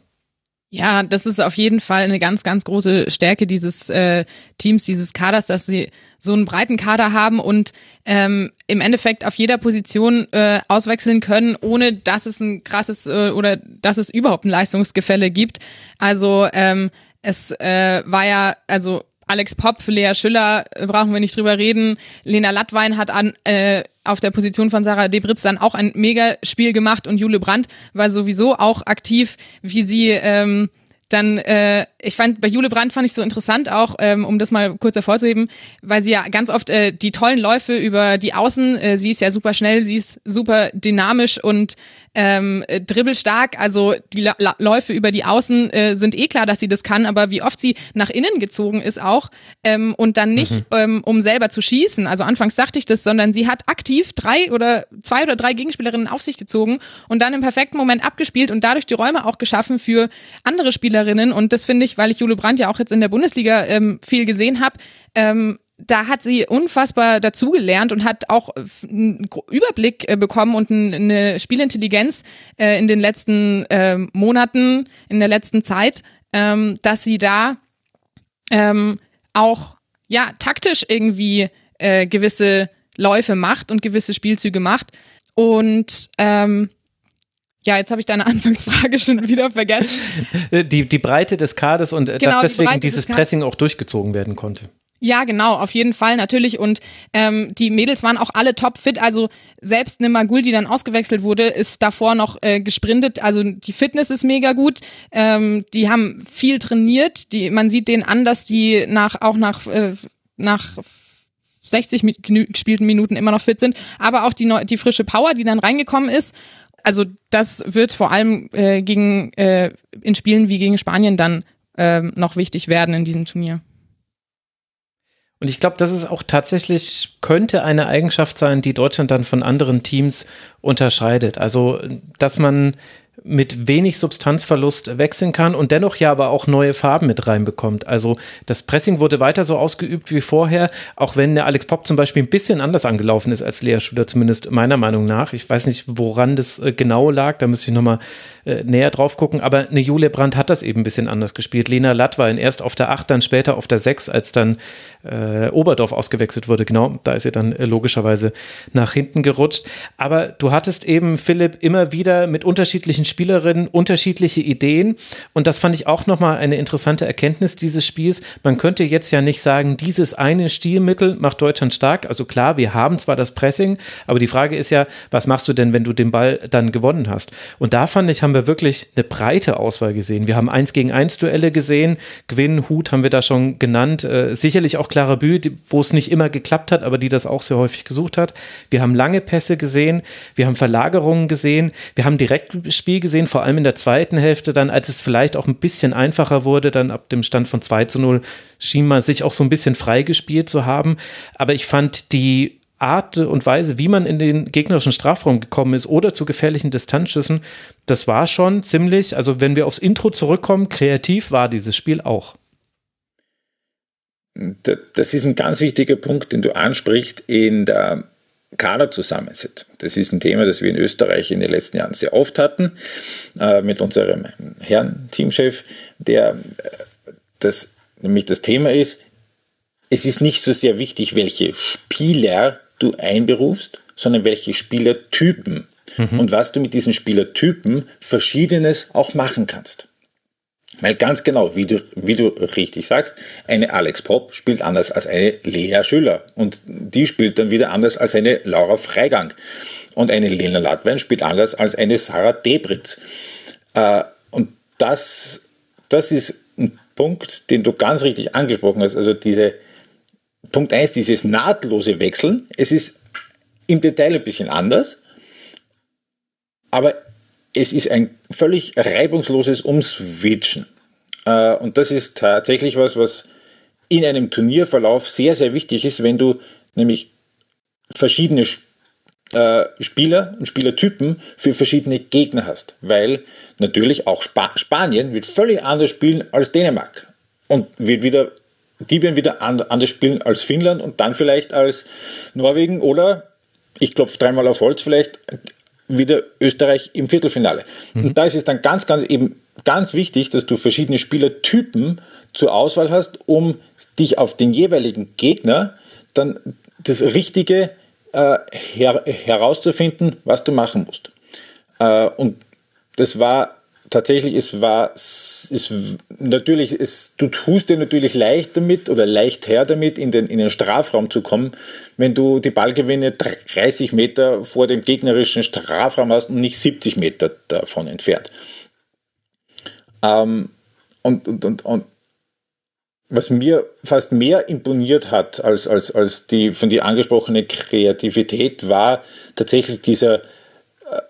Ja, das ist auf jeden Fall eine ganz, ganz große Stärke dieses äh, Teams, dieses Kaders, dass sie so einen breiten Kader haben und ähm, im Endeffekt auf jeder Position äh, auswechseln können, ohne dass es ein krasses äh, oder dass es überhaupt ein Leistungsgefälle gibt. Also ähm, es äh, war ja, also Alex Popp, Lea Schüller, äh, brauchen wir nicht drüber reden. Lena Lattwein hat an, äh, auf der Position von Sarah Debritz dann auch ein Mega-Spiel gemacht und Jule Brandt war sowieso auch aktiv, wie sie ähm, dann, äh, ich fand, bei Jule Brandt fand ich so interessant auch, ähm, um das mal kurz hervorzuheben, weil sie ja ganz oft äh, die tollen Läufe über die Außen, äh, sie ist ja super schnell, sie ist super dynamisch und ähm, äh, dribbelstark. Also die La La Läufe über die Außen äh, sind eh klar, dass sie das kann, aber wie oft sie nach innen gezogen ist auch ähm, und dann nicht, mhm. ähm, um selber zu schießen. Also anfangs dachte ich das, sondern sie hat aktiv drei oder zwei oder drei Gegenspielerinnen auf sich gezogen und dann im perfekten Moment abgespielt und dadurch die Räume auch geschaffen für andere Spielerinnen. Und das finde ich, weil ich Jule Brandt ja auch jetzt in der Bundesliga ähm, viel gesehen habe, ähm, da hat sie unfassbar dazugelernt und hat auch einen Überblick äh, bekommen und eine Spielintelligenz äh, in den letzten ähm, Monaten, in der letzten Zeit, ähm, dass sie da ähm, auch ja taktisch irgendwie äh, gewisse Läufe macht und gewisse Spielzüge macht. Und ja, jetzt habe ich deine Anfangsfrage schon wieder vergessen. Die, die Breite des Kaders und genau, dass deswegen die dieses Pressing auch durchgezogen werden konnte. Ja, genau, auf jeden Fall natürlich. Und ähm, die Mädels waren auch alle topfit. Also selbst eine Magul, die dann ausgewechselt wurde, ist davor noch äh, gesprintet. Also die Fitness ist mega gut. Ähm, die haben viel trainiert. Die, man sieht denen an, dass die nach auch nach äh, nach 60 gespielten Minuten immer noch fit sind. Aber auch die, die frische Power, die dann reingekommen ist. Also das wird vor allem äh, gegen äh, in Spielen wie gegen Spanien dann äh, noch wichtig werden in diesem Turnier. Und ich glaube, das ist auch tatsächlich, könnte eine Eigenschaft sein, die Deutschland dann von anderen Teams unterscheidet. Also, dass man mit wenig Substanzverlust wechseln kann und dennoch ja aber auch neue Farben mit reinbekommt. Also das Pressing wurde weiter so ausgeübt wie vorher, auch wenn der Alex Pop zum Beispiel ein bisschen anders angelaufen ist als Lea Schüler, zumindest meiner Meinung nach. Ich weiß nicht, woran das äh, genau lag, da müsste ich nochmal äh, näher drauf gucken, aber eine Julia Brandt hat das eben ein bisschen anders gespielt. Lena Lattwein erst auf der 8, dann später auf der 6, als dann äh, Oberdorf ausgewechselt wurde. Genau, da ist sie dann äh, logischerweise nach hinten gerutscht. Aber du hattest eben, Philipp, immer wieder mit unterschiedlichen Spielerinnen unterschiedliche Ideen und das fand ich auch nochmal eine interessante Erkenntnis dieses Spiels. Man könnte jetzt ja nicht sagen, dieses eine Stilmittel macht Deutschland stark. Also klar, wir haben zwar das Pressing, aber die Frage ist ja, was machst du denn, wenn du den Ball dann gewonnen hast? Und da fand ich, haben haben wir wirklich eine breite Auswahl gesehen. Wir haben eins gegen eins Duelle gesehen. Gwyn, Hut haben wir da schon genannt. Äh, sicherlich auch Clara Bü, wo es nicht immer geklappt hat, aber die das auch sehr häufig gesucht hat. Wir haben lange Pässe gesehen. Wir haben Verlagerungen gesehen. Wir haben Direktspiel gesehen, vor allem in der zweiten Hälfte dann, als es vielleicht auch ein bisschen einfacher wurde, dann ab dem Stand von 2 zu 0 schien man sich auch so ein bisschen freigespielt zu haben. Aber ich fand die Art und Weise, wie man in den gegnerischen Strafraum gekommen ist oder zu gefährlichen Distanzschüssen, das war schon ziemlich, also wenn wir aufs Intro zurückkommen, kreativ war dieses Spiel auch. Das ist ein ganz wichtiger Punkt, den du ansprichst in der Kaderzusammensetzung. Das ist ein Thema, das wir in Österreich in den letzten Jahren sehr oft hatten, äh, mit unserem Herrn Teamchef, der äh, das nämlich das Thema ist, es ist nicht so sehr wichtig, welche Spieler du einberufst, sondern welche Spielertypen mhm. und was du mit diesen Spielertypen Verschiedenes auch machen kannst. Weil ganz genau, wie du, wie du richtig sagst, eine Alex Pop spielt anders als eine Lea Schüller und die spielt dann wieder anders als eine Laura Freigang und eine Lena Latwein spielt anders als eine Sarah Debritz. Äh, und das, das ist ein Punkt, den du ganz richtig angesprochen hast, also diese, Punkt 1, dieses nahtlose Wechseln. Es ist im Detail ein bisschen anders, aber es ist ein völlig reibungsloses Umswitchen. Äh, und das ist tatsächlich was, was in einem Turnierverlauf sehr, sehr wichtig ist, wenn du nämlich verschiedene äh, Spieler und Spielertypen für verschiedene Gegner hast. Weil natürlich auch Sp Spanien wird völlig anders spielen als Dänemark. Und wird wieder, die werden wieder anders spielen als Finnland und dann vielleicht als Norwegen oder, ich klopfe dreimal auf Holz, vielleicht wieder Österreich im Viertelfinale. Mhm. Und da ist es dann ganz, ganz eben ganz wichtig, dass du verschiedene Spielertypen zur Auswahl hast, um dich auf den jeweiligen Gegner dann das Richtige äh, her herauszufinden, was du machen musst. Äh, und das war tatsächlich, es war, es, natürlich, es, du tust dir natürlich leicht damit oder leicht her damit, in den, in den Strafraum zu kommen, wenn du die Ballgewinne 30 Meter vor dem gegnerischen Strafraum hast und nicht 70 Meter davon entfernt. Ähm, und, und, und, und was mir fast mehr imponiert hat als, als, als die von dir angesprochene Kreativität, war tatsächlich dieser, äh,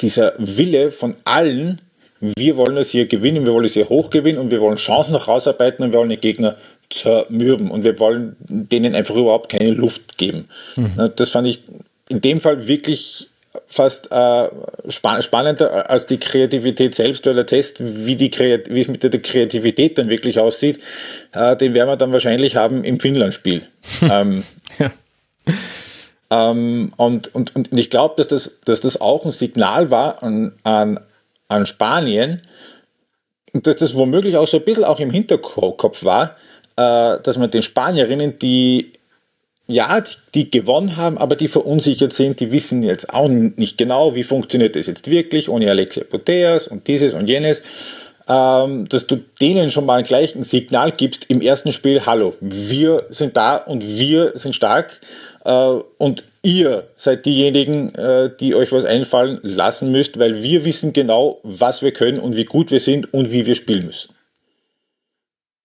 dieser Wille von allen, wir wollen es hier gewinnen, wir wollen es hier hochgewinnen und wir wollen Chancen noch rausarbeiten und wir wollen den Gegner zermürben und wir wollen denen einfach überhaupt keine Luft geben. Mhm. Das fand ich in dem Fall wirklich fast äh, span spannender als die Kreativität selbst, weil der Test, wie, die wie es mit der Kreativität dann wirklich aussieht, äh, den werden wir dann wahrscheinlich haben im Finnland-Spiel. ähm, ja. ähm, und, und, und ich glaube, dass das, dass das auch ein Signal war an, an, an Spanien, dass das womöglich auch so ein bisschen auch im Hinterkopf war, äh, dass man den Spanierinnen, die ja, die, die, gewonnen haben, aber die verunsichert sind, die wissen jetzt auch nicht genau, wie funktioniert das jetzt wirklich, ohne Alexia Poteas und dieses und jenes, ähm, dass du denen schon mal gleich ein Signal gibst im ersten Spiel, hallo, wir sind da und wir sind stark äh, und ihr seid diejenigen, äh, die euch was einfallen lassen müsst, weil wir wissen genau, was wir können und wie gut wir sind und wie wir spielen müssen.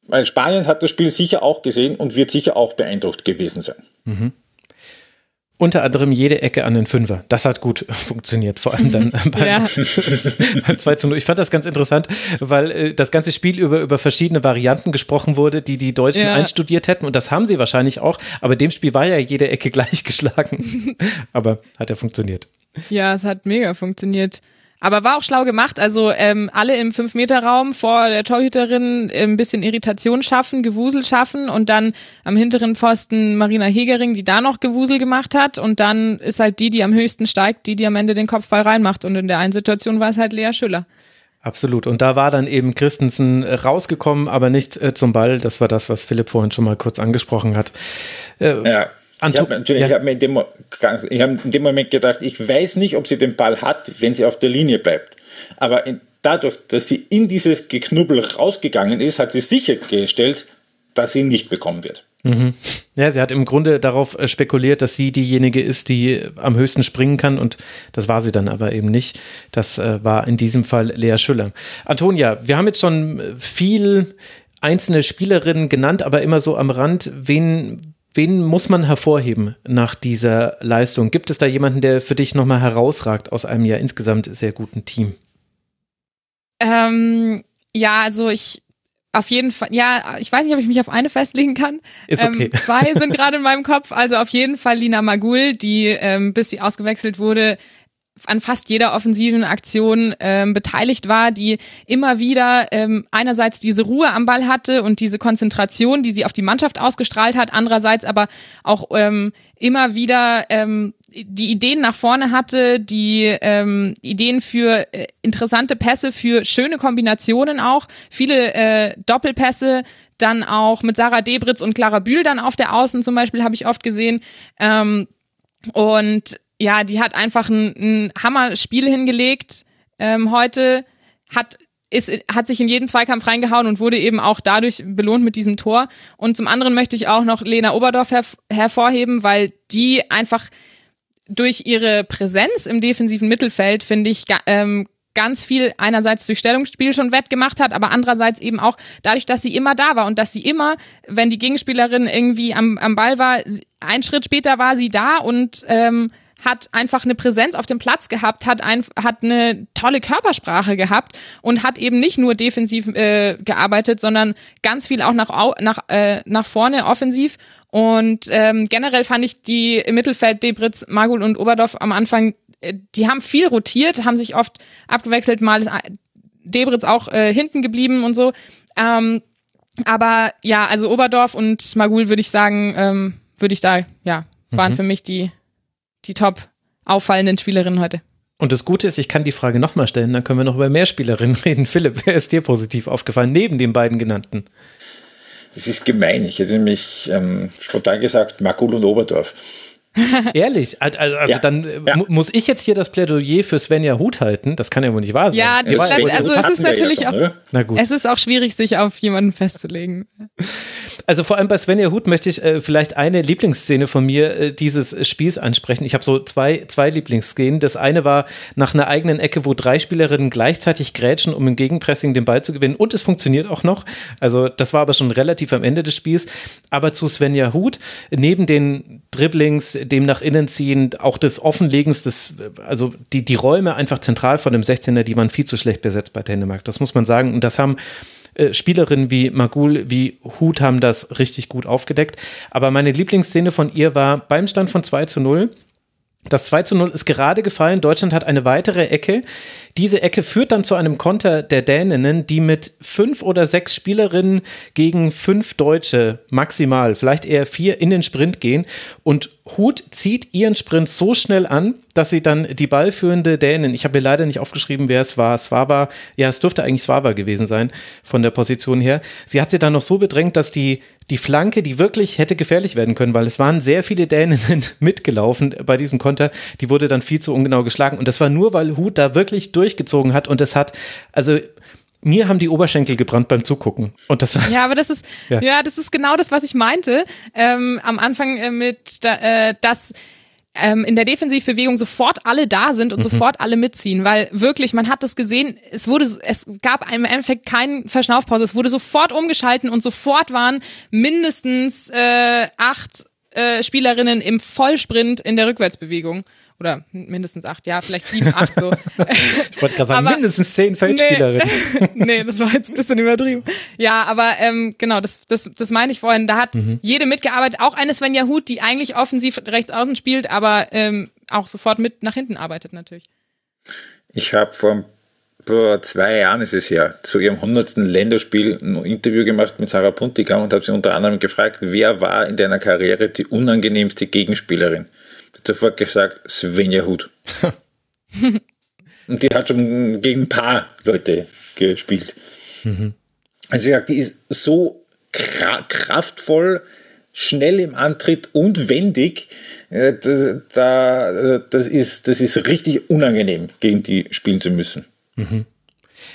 Weil Spanien hat das Spiel sicher auch gesehen und wird sicher auch beeindruckt gewesen sein. Mhm. Unter anderem jede Ecke an den Fünfer. Das hat gut funktioniert, vor allem dann beim, ja. beim 2 zu 0. Ich fand das ganz interessant, weil äh, das ganze Spiel über, über verschiedene Varianten gesprochen wurde, die die Deutschen ja. einstudiert hätten. Und das haben sie wahrscheinlich auch. Aber dem Spiel war ja jede Ecke gleich geschlagen. aber hat ja funktioniert. Ja, es hat mega funktioniert. Aber war auch schlau gemacht. Also ähm, alle im 5-Meter-Raum vor der Torhüterin äh, ein bisschen Irritation schaffen, Gewusel schaffen und dann am hinteren Pfosten Marina Hegering, die da noch Gewusel gemacht hat. Und dann ist halt die, die am höchsten steigt, die, die am Ende den Kopfball reinmacht. Und in der einen Situation war es halt Lea Schüller. Absolut. Und da war dann eben Christensen rausgekommen, aber nicht äh, zum Ball. Das war das, was Philipp vorhin schon mal kurz angesprochen hat. Äh, ja. Anto ich habe ja. hab mir in dem, hab in dem Moment gedacht, ich weiß nicht, ob sie den Ball hat, wenn sie auf der Linie bleibt. Aber in, dadurch, dass sie in dieses Geknubbel rausgegangen ist, hat sie sichergestellt, dass sie ihn nicht bekommen wird. Mhm. Ja, sie hat im Grunde darauf äh, spekuliert, dass sie diejenige ist, die am höchsten springen kann und das war sie dann aber eben nicht. Das äh, war in diesem Fall Lea Schüller. Antonia, wir haben jetzt schon viel einzelne Spielerinnen genannt, aber immer so am Rand. Wen Wen muss man hervorheben nach dieser Leistung? Gibt es da jemanden, der für dich nochmal herausragt aus einem ja insgesamt sehr guten Team? Ähm, ja, also ich auf jeden Fall, ja, ich weiß nicht, ob ich mich auf eine festlegen kann. Ist okay. Ähm, zwei sind gerade in meinem Kopf. Also auf jeden Fall Lina Magul, die, ähm, bis sie ausgewechselt wurde, an fast jeder offensiven Aktion ähm, beteiligt war, die immer wieder ähm, einerseits diese Ruhe am Ball hatte und diese Konzentration, die sie auf die Mannschaft ausgestrahlt hat, andererseits aber auch ähm, immer wieder ähm, die Ideen nach vorne hatte, die ähm, Ideen für äh, interessante Pässe, für schöne Kombinationen auch, viele äh, Doppelpässe, dann auch mit Sarah Debritz und Clara Bühl dann auf der Außen zum Beispiel, habe ich oft gesehen. Ähm, und ja, die hat einfach ein, ein Hammer-Spiel hingelegt ähm, heute, hat ist, hat sich in jeden Zweikampf reingehauen und wurde eben auch dadurch belohnt mit diesem Tor. Und zum anderen möchte ich auch noch Lena Oberdorf her hervorheben, weil die einfach durch ihre Präsenz im defensiven Mittelfeld, finde ich, ähm, ganz viel einerseits durch Stellungsspiel schon wettgemacht hat, aber andererseits eben auch dadurch, dass sie immer da war und dass sie immer, wenn die Gegenspielerin irgendwie am, am Ball war, ein Schritt später war sie da und ähm, hat einfach eine Präsenz auf dem Platz gehabt, hat, ein, hat eine tolle Körpersprache gehabt und hat eben nicht nur defensiv äh, gearbeitet, sondern ganz viel auch nach, nach, äh, nach vorne offensiv. Und ähm, generell fand ich die im Mittelfeld Debritz, Magul und Oberdorf am Anfang, äh, die haben viel rotiert, haben sich oft abgewechselt, mal ist Debritz auch äh, hinten geblieben und so. Ähm, aber ja, also Oberdorf und Magul würde ich sagen, ähm, würde ich da, ja, waren mhm. für mich die die top auffallenden Spielerinnen heute. Und das Gute ist, ich kann die Frage nochmal stellen, dann können wir noch über mehr Spielerinnen reden. Philipp, wer ist dir positiv aufgefallen, neben den beiden genannten? Das ist gemein. Ich hätte nämlich ähm, spontan gesagt, Makul und Oberdorf. Ehrlich? Also, also ja. dann äh, ja. muss ich jetzt hier das Plädoyer für Svenja Hut halten? Das kann ja wohl nicht wahr sein. Ja, das, also es ist natürlich ja schon, auch, es ist auch schwierig, sich auf jemanden festzulegen. Also vor allem bei Svenja Hut möchte ich äh, vielleicht eine Lieblingsszene von mir äh, dieses Spiels ansprechen. Ich habe so zwei, zwei Lieblingsszenen. Das eine war nach einer eigenen Ecke, wo drei Spielerinnen gleichzeitig grätschen, um im Gegenpressing den Ball zu gewinnen. Und es funktioniert auch noch. Also das war aber schon relativ am Ende des Spiels. Aber zu Svenja Hut, neben den Dribblings, dem nach innen ziehen, auch des Offenlegens, des, also die, die Räume einfach zentral von dem 16er, die waren viel zu schlecht besetzt bei Dänemark. Das muss man sagen. Und das haben äh, Spielerinnen wie Magul, wie Hut haben das richtig gut aufgedeckt. Aber meine Lieblingsszene von ihr war beim Stand von 2 zu 0. Das 2 zu 0 ist gerade gefallen. Deutschland hat eine weitere Ecke. Diese Ecke führt dann zu einem Konter der Däninnen, die mit fünf oder sechs Spielerinnen gegen fünf Deutsche maximal, vielleicht eher vier, in den Sprint gehen. Und Hut zieht ihren Sprint so schnell an, dass sie dann die ballführende Dänin, ich habe mir leider nicht aufgeschrieben, wer es war, Swaba, ja, es dürfte eigentlich Swaba gewesen sein, von der Position her. Sie hat sie dann noch so bedrängt, dass die, die Flanke, die wirklich hätte gefährlich werden können, weil es waren sehr viele Däninnen mitgelaufen bei diesem Konter, die wurde dann viel zu ungenau geschlagen. Und das war nur, weil Hut da wirklich durchgezogen hat und es hat, also mir haben die Oberschenkel gebrannt beim Zugucken. Und das war ja, aber das ist ja, ja das ist genau das, was ich meinte ähm, am Anfang äh, mit, da, äh, dass ähm, in der Defensivbewegung sofort alle da sind und mhm. sofort alle mitziehen, weil wirklich, man hat das gesehen, es wurde, es gab im Endeffekt keine Verschnaufpause, es wurde sofort umgeschalten und sofort waren mindestens äh, acht äh, Spielerinnen im Vollsprint in der Rückwärtsbewegung oder mindestens acht, ja, vielleicht sieben, acht so. ich wollte gerade sagen, aber, mindestens zehn Feldspielerinnen. Nee, nee, das war jetzt ein bisschen übertrieben. Ja, aber ähm, genau, das, das, das meine ich vorhin. Da hat mhm. jede mitgearbeitet, auch eine Svenja Huth, die eigentlich offensiv rechts außen spielt, aber ähm, auch sofort mit nach hinten arbeitet natürlich. Ich habe vor zwei Jahren ist es her, zu ihrem 100. Länderspiel ein Interview gemacht mit Sarah Puntigam und habe sie unter anderem gefragt, wer war in deiner Karriere die unangenehmste Gegenspielerin? Sofort gesagt, Svenja Hut. und die hat schon gegen ein paar Leute gespielt. Mhm. Also sie sagt, die ist so kraftvoll, schnell im Antritt und wendig. Äh, da, das, ist, das ist richtig unangenehm, gegen die spielen zu müssen. Mhm.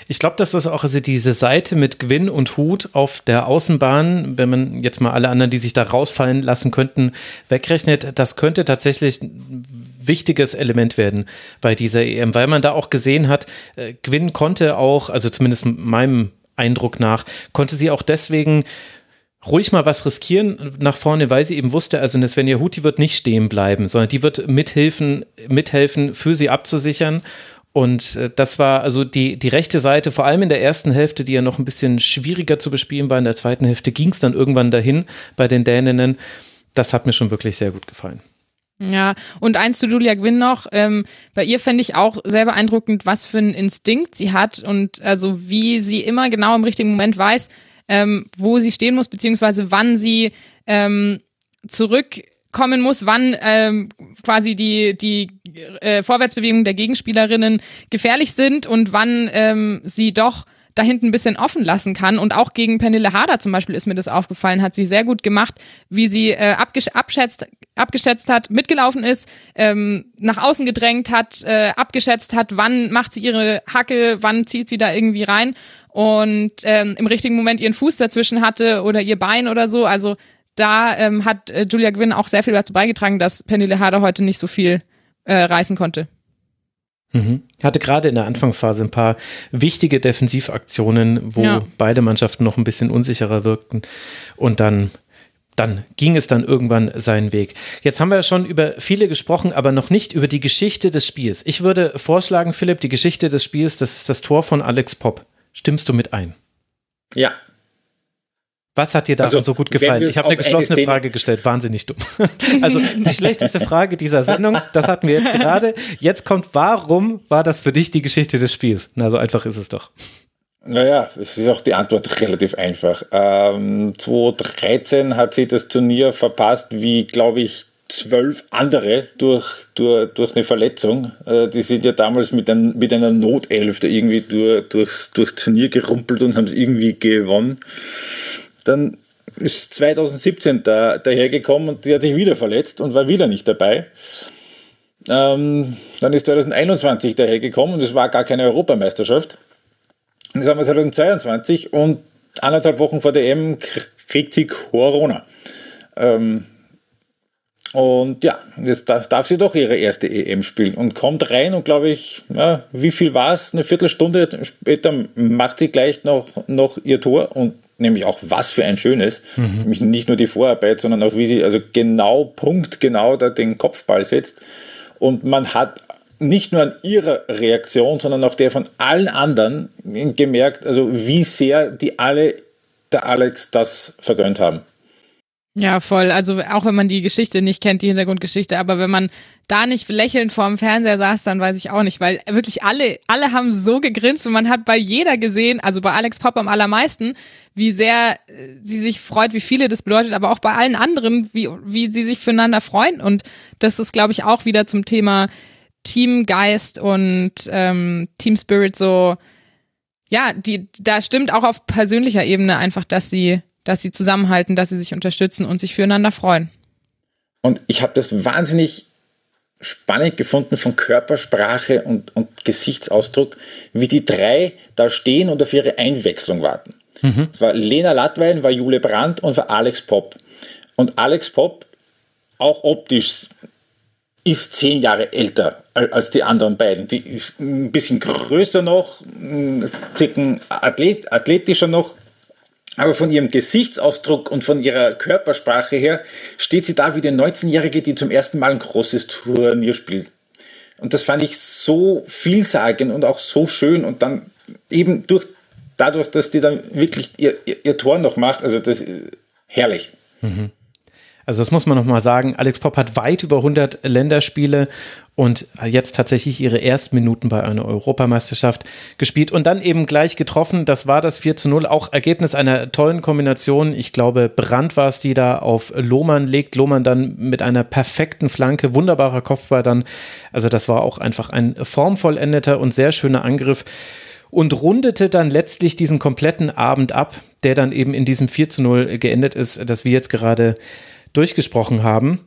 Ich glaube, dass das auch also diese Seite mit Gwyn und Hut auf der Außenbahn, wenn man jetzt mal alle anderen, die sich da rausfallen lassen könnten, wegrechnet, das könnte tatsächlich ein wichtiges Element werden bei dieser EM, weil man da auch gesehen hat, äh, Gwyn konnte auch, also zumindest meinem Eindruck nach, konnte sie auch deswegen ruhig mal was riskieren nach vorne, weil sie eben wusste, also eine Svenja Huti wird nicht stehen bleiben, sondern die wird mithelfen, mithelfen, für sie abzusichern. Und äh, das war also die, die rechte Seite, vor allem in der ersten Hälfte, die ja noch ein bisschen schwieriger zu bespielen war. In der zweiten Hälfte ging es dann irgendwann dahin bei den Däninnen. Das hat mir schon wirklich sehr gut gefallen. Ja, und eins zu Julia Gwynn noch. Ähm, bei ihr fände ich auch sehr beeindruckend, was für einen Instinkt sie hat und also wie sie immer genau im richtigen Moment weiß, ähm, wo sie stehen muss, beziehungsweise wann sie ähm, zurück kommen muss, wann ähm, quasi die, die äh, Vorwärtsbewegungen der Gegenspielerinnen gefährlich sind und wann ähm, sie doch da hinten ein bisschen offen lassen kann. Und auch gegen Pernille Harder zum Beispiel ist mir das aufgefallen, hat sie sehr gut gemacht, wie sie äh, abgesch abschätzt, abgeschätzt hat, mitgelaufen ist, ähm, nach außen gedrängt hat, äh, abgeschätzt hat, wann macht sie ihre Hacke, wann zieht sie da irgendwie rein und ähm, im richtigen Moment ihren Fuß dazwischen hatte oder ihr Bein oder so. Also da ähm, hat äh, Julia Gwynn auch sehr viel dazu beigetragen, dass Pernille Harder heute nicht so viel äh, reißen konnte. Mhm. Hatte gerade in der Anfangsphase ein paar wichtige Defensivaktionen, wo ja. beide Mannschaften noch ein bisschen unsicherer wirkten. Und dann dann ging es dann irgendwann seinen Weg. Jetzt haben wir schon über viele gesprochen, aber noch nicht über die Geschichte des Spiels. Ich würde vorschlagen, Philipp, die Geschichte des Spiels, das ist das Tor von Alex Popp. Stimmst du mit ein? Ja. Was hat dir daran also, so gut gefallen? Ich habe eine geschlossene Frage gestellt, wahnsinnig dumm. also die schlechteste Frage dieser Sendung, das hatten wir jetzt gerade. Jetzt kommt, warum war das für dich die Geschichte des Spiels? Na, so einfach ist es doch. Naja, es ist auch die Antwort relativ einfach. Ähm, 2013 hat sie das Turnier verpasst, wie, glaube ich, zwölf andere durch, durch, durch eine Verletzung. Äh, die sind ja damals mit, ein, mit einer Notelf irgendwie durch, durchs, durchs Turnier gerumpelt und haben es irgendwie gewonnen. Dann ist 2017 da, dahergekommen und die hat sich wieder verletzt und war wieder nicht dabei. Ähm, dann ist 2021 dahergekommen und es war gar keine Europameisterschaft. Jetzt haben wir 2022 und anderthalb Wochen vor der EM kriegt sie Corona. Ähm, und ja, jetzt darf sie doch ihre erste EM spielen und kommt rein und glaube ich, ja, wie viel war es? Eine Viertelstunde später macht sie gleich noch, noch ihr Tor und nämlich auch was für ein schönes. Mhm. Nämlich nicht nur die Vorarbeit, sondern auch wie sie also genau Punkt genau da den Kopfball setzt. Und man hat nicht nur an ihrer Reaktion, sondern auch der von allen anderen gemerkt, also wie sehr die alle der Alex das vergönnt haben. Ja, voll. Also auch wenn man die Geschichte nicht kennt, die Hintergrundgeschichte, aber wenn man da nicht lächelnd vorm Fernseher saß, dann weiß ich auch nicht, weil wirklich alle, alle haben so gegrinst und man hat bei jeder gesehen, also bei Alex Pop am allermeisten, wie sehr äh, sie sich freut, wie viele das bedeutet, aber auch bei allen anderen, wie, wie sie sich füreinander freuen. Und das ist, glaube ich, auch wieder zum Thema Teamgeist und ähm, Team Spirit so, ja, die, da stimmt auch auf persönlicher Ebene einfach, dass sie, dass sie zusammenhalten, dass sie sich unterstützen und sich füreinander freuen. Und ich habe das wahnsinnig spannend gefunden von Körpersprache und, und Gesichtsausdruck, wie die drei da stehen und auf ihre Einwechslung warten. Mhm. Es war Lena Lattwein, war Jule Brandt und war Alex Popp. Und Alex Popp, auch optisch ist zehn Jahre älter als die anderen beiden. Die ist ein bisschen größer noch, ein Ticken Athlet, athletischer noch. Aber von ihrem Gesichtsausdruck und von ihrer Körpersprache her steht sie da wie die 19-Jährige, die zum ersten Mal ein großes Turnier spielt. Und das fand ich so vielsagend und auch so schön. Und dann eben durch, dadurch, dass die dann wirklich ihr, ihr, ihr Tor noch macht, also das herrlich. Mhm. Also das muss man nochmal sagen. Alex Popp hat weit über 100 Länderspiele und jetzt tatsächlich ihre ersten Minuten bei einer Europameisterschaft gespielt und dann eben gleich getroffen. Das war das 4 zu 0, auch Ergebnis einer tollen Kombination. Ich glaube, Brandt war es, die da auf Lohmann legt. Lohmann dann mit einer perfekten Flanke, wunderbarer Kopfball dann. Also das war auch einfach ein formvollendeter und sehr schöner Angriff und rundete dann letztlich diesen kompletten Abend ab, der dann eben in diesem 4 zu 0 geendet ist, das wir jetzt gerade durchgesprochen haben.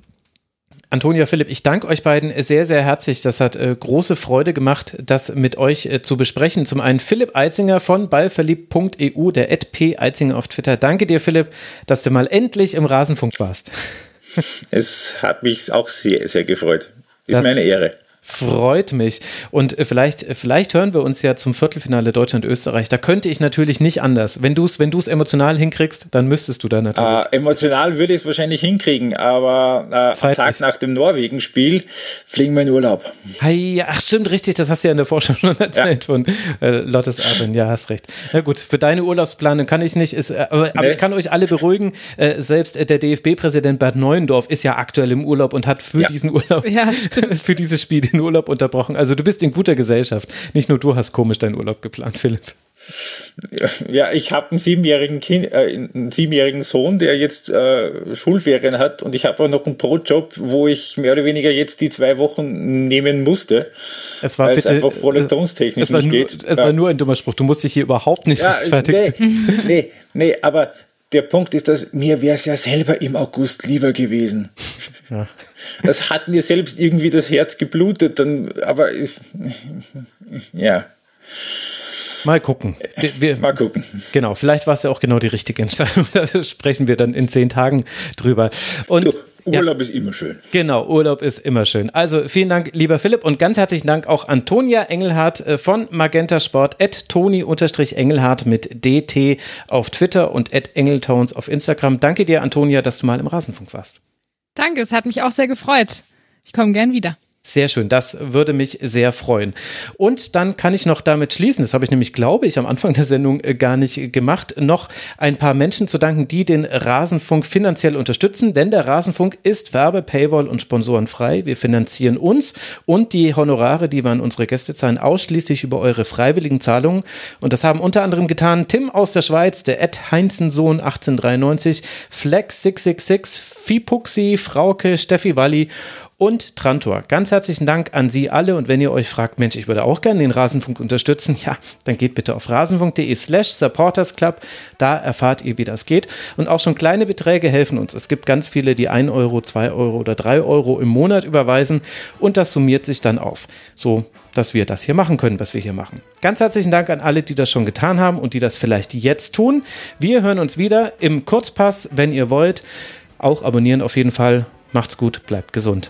Antonia Philipp, ich danke euch beiden sehr, sehr herzlich. Das hat äh, große Freude gemacht, das mit euch äh, zu besprechen. Zum einen Philipp Eitzinger von ballverliebt.eu, der P. Eitzinger auf Twitter. Danke dir, Philipp, dass du mal endlich im Rasenfunk warst. Es hat mich auch sehr, sehr gefreut. Ist das, meine Ehre. Freut mich. Und äh, vielleicht, äh, vielleicht hören wir uns ja zum Viertelfinale Deutschland-Österreich. Da könnte ich natürlich nicht anders. Wenn du es wenn emotional hinkriegst, dann müsstest du da natürlich. Äh, emotional würde ich es wahrscheinlich hinkriegen, aber äh, am Tag nach dem Norwegen-Spiel fliegen wir in Urlaub. Hey, ach stimmt, richtig, das hast du ja in der Vorschau schon erzählt ja. von äh, Lottes Arben. Ja, hast recht. Na gut, für deine Urlaubsplanung kann ich nicht, ist, äh, aber, nee. aber, ich kann euch alle beruhigen, selbst der DFB-Präsident Bert Neuendorf ist ja aktuell im Urlaub und hat für ja. diesen Urlaub, ja, für dieses Spiel den Urlaub unterbrochen. Also du bist in guter Gesellschaft. Nicht nur du hast komisch deinen Urlaub geplant, Philipp. Ja, ich habe einen siebenjährigen, kind, äh, einen siebenjährigen Sohn, der jetzt äh, Schulferien hat und ich habe auch noch einen Brotjob, wo ich mehr oder weniger jetzt die zwei Wochen nehmen musste. Es war bitte, es einfach prolestonstechnisch es war nur, geht. Es ja. war nur ein dummer Spruch. Du musst dich hier überhaupt nicht ja, rechtfertigen. Nee, nee, nee, aber der Punkt ist, dass mir wäre es ja selber im August lieber gewesen. Ja. Das hat mir selbst irgendwie das Herz geblutet, dann, aber ja. Mal gucken. Wir, wir, Mal gucken. Genau, vielleicht war es ja auch genau die richtige Entscheidung. Da sprechen wir dann in zehn Tagen drüber. Und du, Urlaub ja. ist immer schön. Genau, Urlaub ist immer schön. Also vielen Dank, lieber Philipp, und ganz herzlichen Dank auch an Tonia Engelhardt äh, von Magenta Sport, at Toni-Engelhardt mit DT auf Twitter und at Engeltones auf Instagram. Danke dir, Antonia, dass du mal im Rasenfunk warst. Danke, es hat mich auch sehr gefreut. Ich komme gern wieder. Sehr schön, das würde mich sehr freuen. Und dann kann ich noch damit schließen, das habe ich nämlich, glaube ich, am Anfang der Sendung äh, gar nicht gemacht, noch ein paar Menschen zu danken, die den Rasenfunk finanziell unterstützen, denn der Rasenfunk ist Werbe-, Paywall und Sponsoren frei. Wir finanzieren uns und die Honorare, die wir an unsere Gäste zahlen, ausschließlich über eure freiwilligen Zahlungen. Und das haben unter anderem getan Tim aus der Schweiz, der Ed Heinzensohn 1893, Flex 666, Fipuxi, Frauke, Steffi Walli und Trantor. Ganz herzlichen Dank an Sie alle und wenn ihr euch fragt, Mensch, ich würde auch gerne den Rasenfunk unterstützen, ja, dann geht bitte auf rasenfunk.de slash supportersclub, da erfahrt ihr, wie das geht und auch schon kleine Beträge helfen uns. Es gibt ganz viele, die 1 Euro, 2 Euro oder 3 Euro im Monat überweisen und das summiert sich dann auf, so dass wir das hier machen können, was wir hier machen. Ganz herzlichen Dank an alle, die das schon getan haben und die das vielleicht jetzt tun. Wir hören uns wieder im Kurzpass, wenn ihr wollt. Auch abonnieren auf jeden Fall. Macht's gut, bleibt gesund.